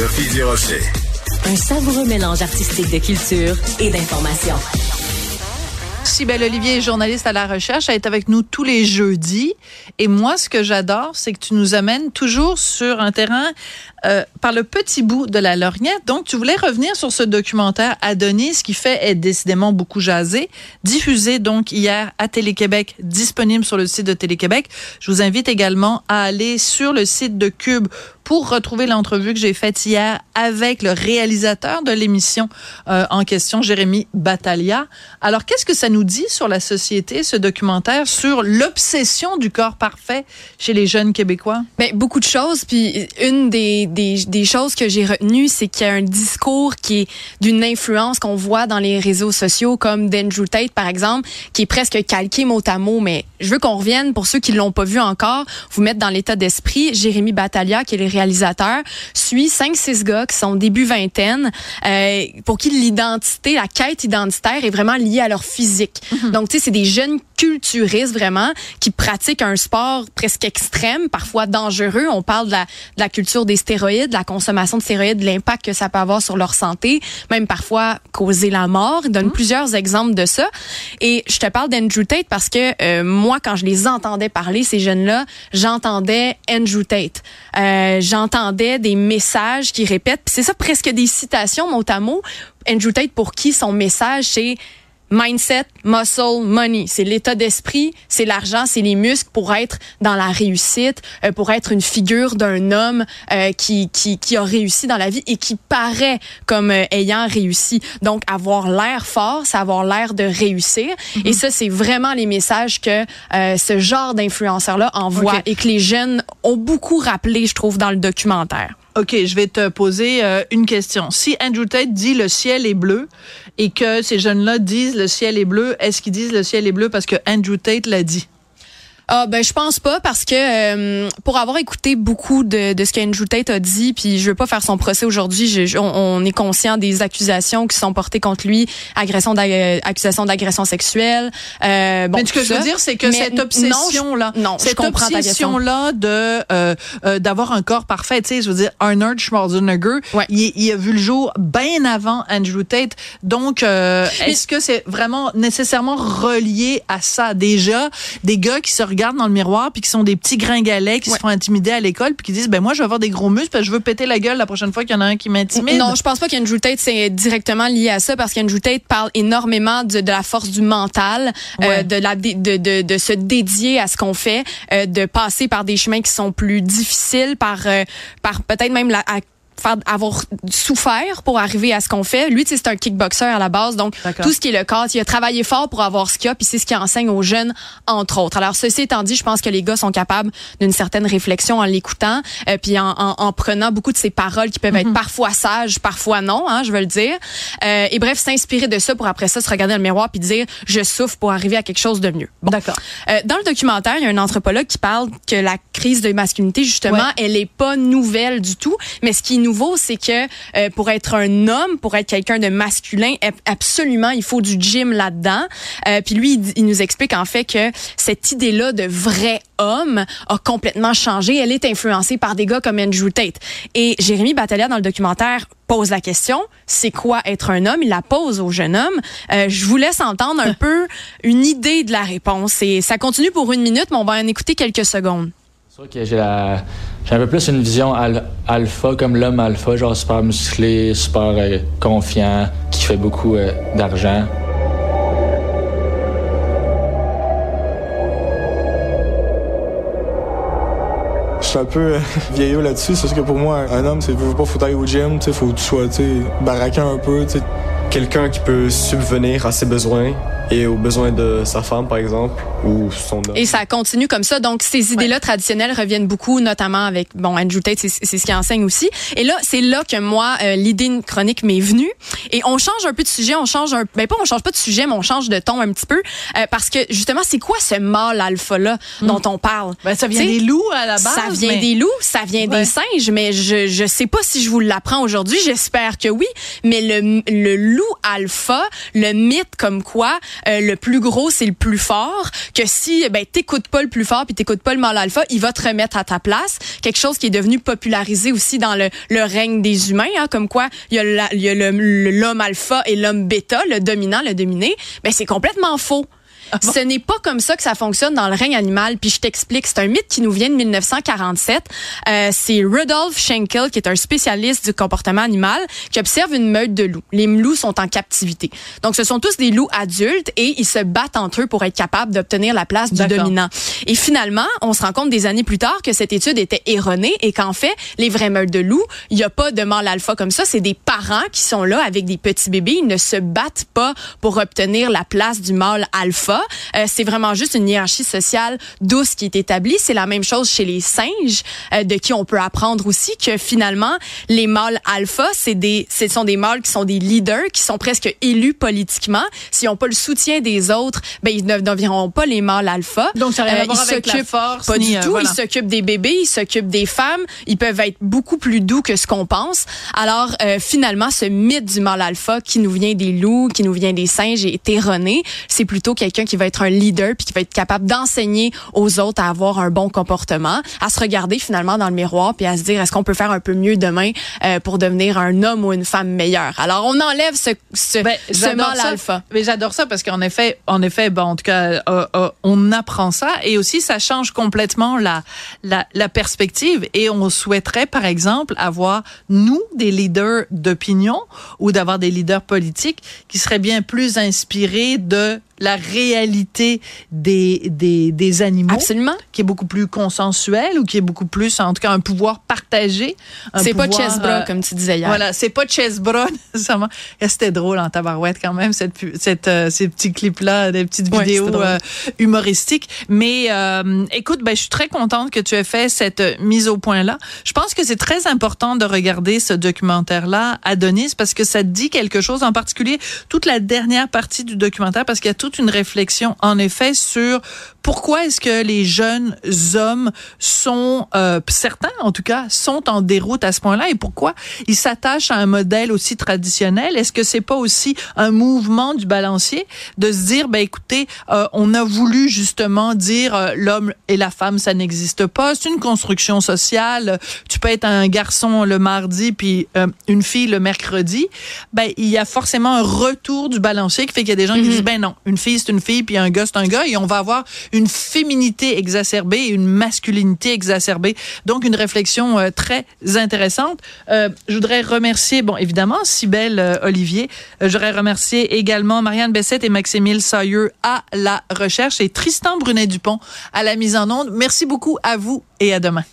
Sophie Durocher. Un savoureux mélange artistique de culture et d'information. Sybelle Olivier journaliste à la recherche. Elle est avec nous tous les jeudis. Et moi, ce que j'adore, c'est que tu nous amènes toujours sur un terrain euh, par le petit bout de la lorgnette. Donc, tu voulais revenir sur ce documentaire Adonis, qui fait être décidément beaucoup jasé, diffusé donc hier à Télé-Québec, disponible sur le site de Télé-Québec. Je vous invite également à aller sur le site de Cube pour retrouver l'entrevue que j'ai faite hier avec le réalisateur de l'émission euh, en question, Jérémy Battaglia. Alors, qu'est-ce que ça nous dit sur la société, ce documentaire, sur l'obsession du corps parfait chez les jeunes Québécois? Ben, beaucoup de choses. Puis une des, des, choses que j'ai retenues, c'est qu'il y a un discours qui est d'une influence qu'on voit dans les réseaux sociaux, comme d'Andrew Tate, par exemple, qui est presque calqué mot à mot. Mais je veux qu'on revienne, pour ceux qui l'ont pas vu encore, vous mettre dans l'état d'esprit. Jérémy Battaglia, qui est le réalisateur, suit cinq, six gars qui sont début vingtaine, euh, pour qui l'identité, la quête identitaire est vraiment liée à leur physique. Donc, tu sais, c'est des jeunes culturistes vraiment qui pratiquent un sport presque extrême, parfois dangereux. On parle de la, de la culture des stéroïdes, de la consommation de stéroïdes, de l'impact que ça peut avoir sur leur santé, même parfois causer la mort. Il donne plusieurs exemples de ça. Et je te parle d'Andrew Tate parce que euh, moi, quand je les entendais parler, ces jeunes-là, j'entendais Andrew Tate. Euh, j'entendais des messages qui répètent. C'est ça presque des citations mot à mot. Andrew Tate, pour qui son message, c'est mindset, muscle, money. C'est l'état d'esprit, c'est l'argent, c'est les muscles pour être dans la réussite, euh, pour être une figure d'un homme euh, qui, qui, qui a réussi dans la vie et qui paraît comme euh, ayant réussi. Donc, avoir l'air fort, c'est avoir l'air de réussir. Et ça, c'est vraiment les messages que euh, ce genre d'influenceurs-là envoie Ok. et que les jeunes ont beaucoup rappelé, je trouve, dans le documentaire. OK, je vais te poser euh, une question. Si Andrew Tate dit le ciel est bleu et que ces jeunes-là disent le ciel est bleu, est-ce qu'ils disent le ciel est bleu parce que Andrew Tate l'a dit? Ah ben je pense pas parce que euh, pour avoir écouté beaucoup de, de ce qu'Andrew Tate a dit puis je veux pas faire son procès aujourd'hui je- je- on, on est conscient des accusations qui sont portées contre lui agression d'ag- accusation d'agression sexuelle euh, bon Mais ce que tout je veux ça. dire, c'est que Mais cette non, obsession-là, je- non, je cette comprends ta question. obsession-là de euh, euh, d'avoir un corps parfait, tu sais, je veux dire, Arnold Schwarzenegger, Ouais. il, il a vu le jour bien avant Andrew Tate. Donc, euh, est-ce que c'est vraiment nécessairement relié à ça? Déjà Des gars qui se regardent dans le miroir puis qui sont des petits gringalets qui Ouais. se font intimider à l'école puis qui disent, ben moi, je vais avoir des gros muscles parce que je veux péter la gueule la prochaine fois qu'il y en a un qui m'intimide. Non, je pense pas qu'Andrew Tate c'est directement lié à ça parce qu'Andrew Tate parle énormément de, de la force du mental, euh, de la de, de, de se dédier à ce qu'on fait, euh, de passer par des chemins qui sont plus difficiles, par euh, par peut-être même la à faire avoir souffert pour arriver à ce qu'on fait. Lui, tu sais, c'est un kickboxer à la base, donc tout ce qui est le corps, il a travaillé fort pour avoir ce qu'il a, puis c'est ce qu'il enseigne aux jeunes, entre autres. Alors, ceci étant dit, je pense que les gars sont capables d'une certaine réflexion en l'écoutant, euh, puis en, en, en prenant beaucoup de ces paroles qui peuvent être parfois sages, parfois non, hein, je veux le dire. Euh, et bref, s'inspirer de ça pour après ça se regarder dans le miroir puis dire je souffre pour arriver à quelque chose de mieux. Bon. D'accord. Euh, dans le documentaire, il y a un anthropologue qui parle que la crise de masculinité, justement, Ouais. elle est pas nouvelle du tout. Mais ce qui est nouveau, c'est que euh, pour être un homme, pour être quelqu'un de masculin, ab- absolument, il faut du gym là-dedans. Euh, puis lui, il, nous explique en fait que cette idée-là de vrai homme a complètement changé. Elle est influencée par des gars comme Andrew Tate. Et Jérémy Battaglia, dans le documentaire, pose la question, c'est quoi être un homme? Il la pose au jeune homme. Euh, je vous laisse entendre un peu une idée de la réponse. Et ça continue pour une minute, mais on va en écouter quelques secondes. C'est sûr que j'ai la j'ai un peu plus une vision al- alpha comme l'homme alpha, genre super musclé, super euh, confiant, qui fait beaucoup euh, d'argent. Je suis un peu euh, vieillot là-dessus. C'est sûr que pour moi, un homme, c'est pas faut aller au gym, tu sais, faut que tu sois, tu un peu, tu quelqu'un qui peut subvenir à ses besoins et aux besoins de sa femme, par exemple, ou son homme. Et ça continue comme ça. Donc, ces idées-là traditionnelles reviennent beaucoup, notamment avec, bon, Andrew Tate, c'est c'est ce qu'il enseigne aussi. Et là, c'est là que moi, euh, l'idée de chronique m'est venue. Et on change un peu de sujet, on change un, ben pas on change pas de sujet, mais on change de ton un petit peu. euh, parce que, justement, c'est quoi ce mâle alpha-là dont on parle? Ben, ça vient des loups à la base. Ça vient mais- des loups, ça vient Ouais. des singes, mais je je sais pas si je vous l'apprends aujourd'hui. J'espère que oui. Mais le le loup alpha, le mythe comme quoi euh, le plus gros, c'est le plus fort, que si ben, t'écoutes pas le plus fort puis t'écoutes pas le mâle alpha, il va te remettre à ta place. Quelque chose qui est devenu popularisé aussi dans le, le règne des humains, hein, comme quoi il y a l'homme alpha et l'homme bêta, le dominant, le dominé. Ben, c'est complètement faux. Ah Ce n'est pas comme ça que ça fonctionne dans le règne animal. Puis je t'explique, c'est un mythe qui nous vient de 1947. Euh, c'est Rudolf Schenkel, qui est un spécialiste du comportement animal, qui observe une meute de loups. Les loups sont en captivité. Donc ce sont tous des loups adultes et ils se battent entre eux pour être capables d'obtenir la place du dominant. Et finalement, on se rend compte des années plus tard que cette étude était erronée et qu'en fait, les vraies meutes de loups, il n'y a pas de mâle alpha comme ça. C'est des parents qui sont là avec des petits bébés. Ils ne se battent pas pour obtenir la place du mâle alpha. Euh, c'est vraiment juste une hiérarchie sociale douce qui est établie. C'est la même chose chez les singes, euh, de qui on peut apprendre aussi que finalement, les mâles alpha, c'est des, ce sont des mâles qui sont des leaders, qui sont presque élus politiquement. S'ils n'ont pas le soutien des autres, ben ils ne deviendront pas les mâles alpha. Donc ça rien à euh, voir avec la force. Pas du tout. Ils s'occupent des bébés, ils s'occupent des femmes. Ils peuvent être beaucoup plus doux que ce qu'on pense. Alors finalement, ce mythe du mâle alpha qui nous vient des loups, qui nous vient des singes est erroné. C'est plutôt quelqu'un qui va être un leader puis qui va être capable d'enseigner aux autres à avoir un bon comportement, à se regarder finalement dans le miroir puis à se dire est-ce qu'on peut faire un peu mieux demain euh, pour devenir un homme ou une femme meilleure? Alors on enlève ce ce, ben, ce mal alpha. Mais j'adore ça parce qu'en effet, en effet, bon, en tout cas, euh, euh, on apprend ça et aussi ça change complètement la, la la perspective et on souhaiterait par exemple avoir nous des leaders d'opinion ou d'avoir des leaders politiques qui seraient bien plus inspirés de la réalité des, des, des animaux. Absolument. Qui est beaucoup plus consensuel ou qui est beaucoup plus, en tout cas, un pouvoir partagé. C'est pas Chessbra, euh, comme tu disais hier. Voilà, c'est pas Chessbra, nécessairement. C'était drôle en tabarouette quand même, cette, cette, euh, ces petits clips-là, des petites vidéos euh, humoristiques. Mais écoute, ben, je suis très contente que tu aies fait cette mise au point-là. Je pense que c'est très important de regarder ce documentaire-là, Adonis, parce que ça dit quelque chose, en particulier toute la dernière partie du documentaire, parce qu'il y a tout une réflexion, en effet, sur pourquoi est-ce que les jeunes hommes sont, euh, certains en tout cas, sont en déroute à ce point-là et pourquoi ils s'attachent à un modèle aussi traditionnel? Est-ce que c'est pas aussi un mouvement du balancier de se dire, ben écoutez, euh, on a voulu justement dire euh, l'homme et la femme, ça n'existe pas, c'est une construction sociale. Tu peux être un garçon le mardi puis une fille le mercredi. Ben il y a forcément un retour du balancier qui fait qu'il y a des gens qui mm-hmm. disent, ben non, une fille c'est une fille puis un gars c'est un gars et on va avoir une féminité exacerbée et une masculinité exacerbée. Donc, une réflexion euh, très intéressante. Euh, je voudrais remercier, bon, évidemment, Cybelle euh, Olivier. je voudrais remercier également Marianne Bessette et Maximile Sailleux à la recherche et Tristan Brunet-Dupont à la mise en onde. Merci beaucoup à vous et à demain.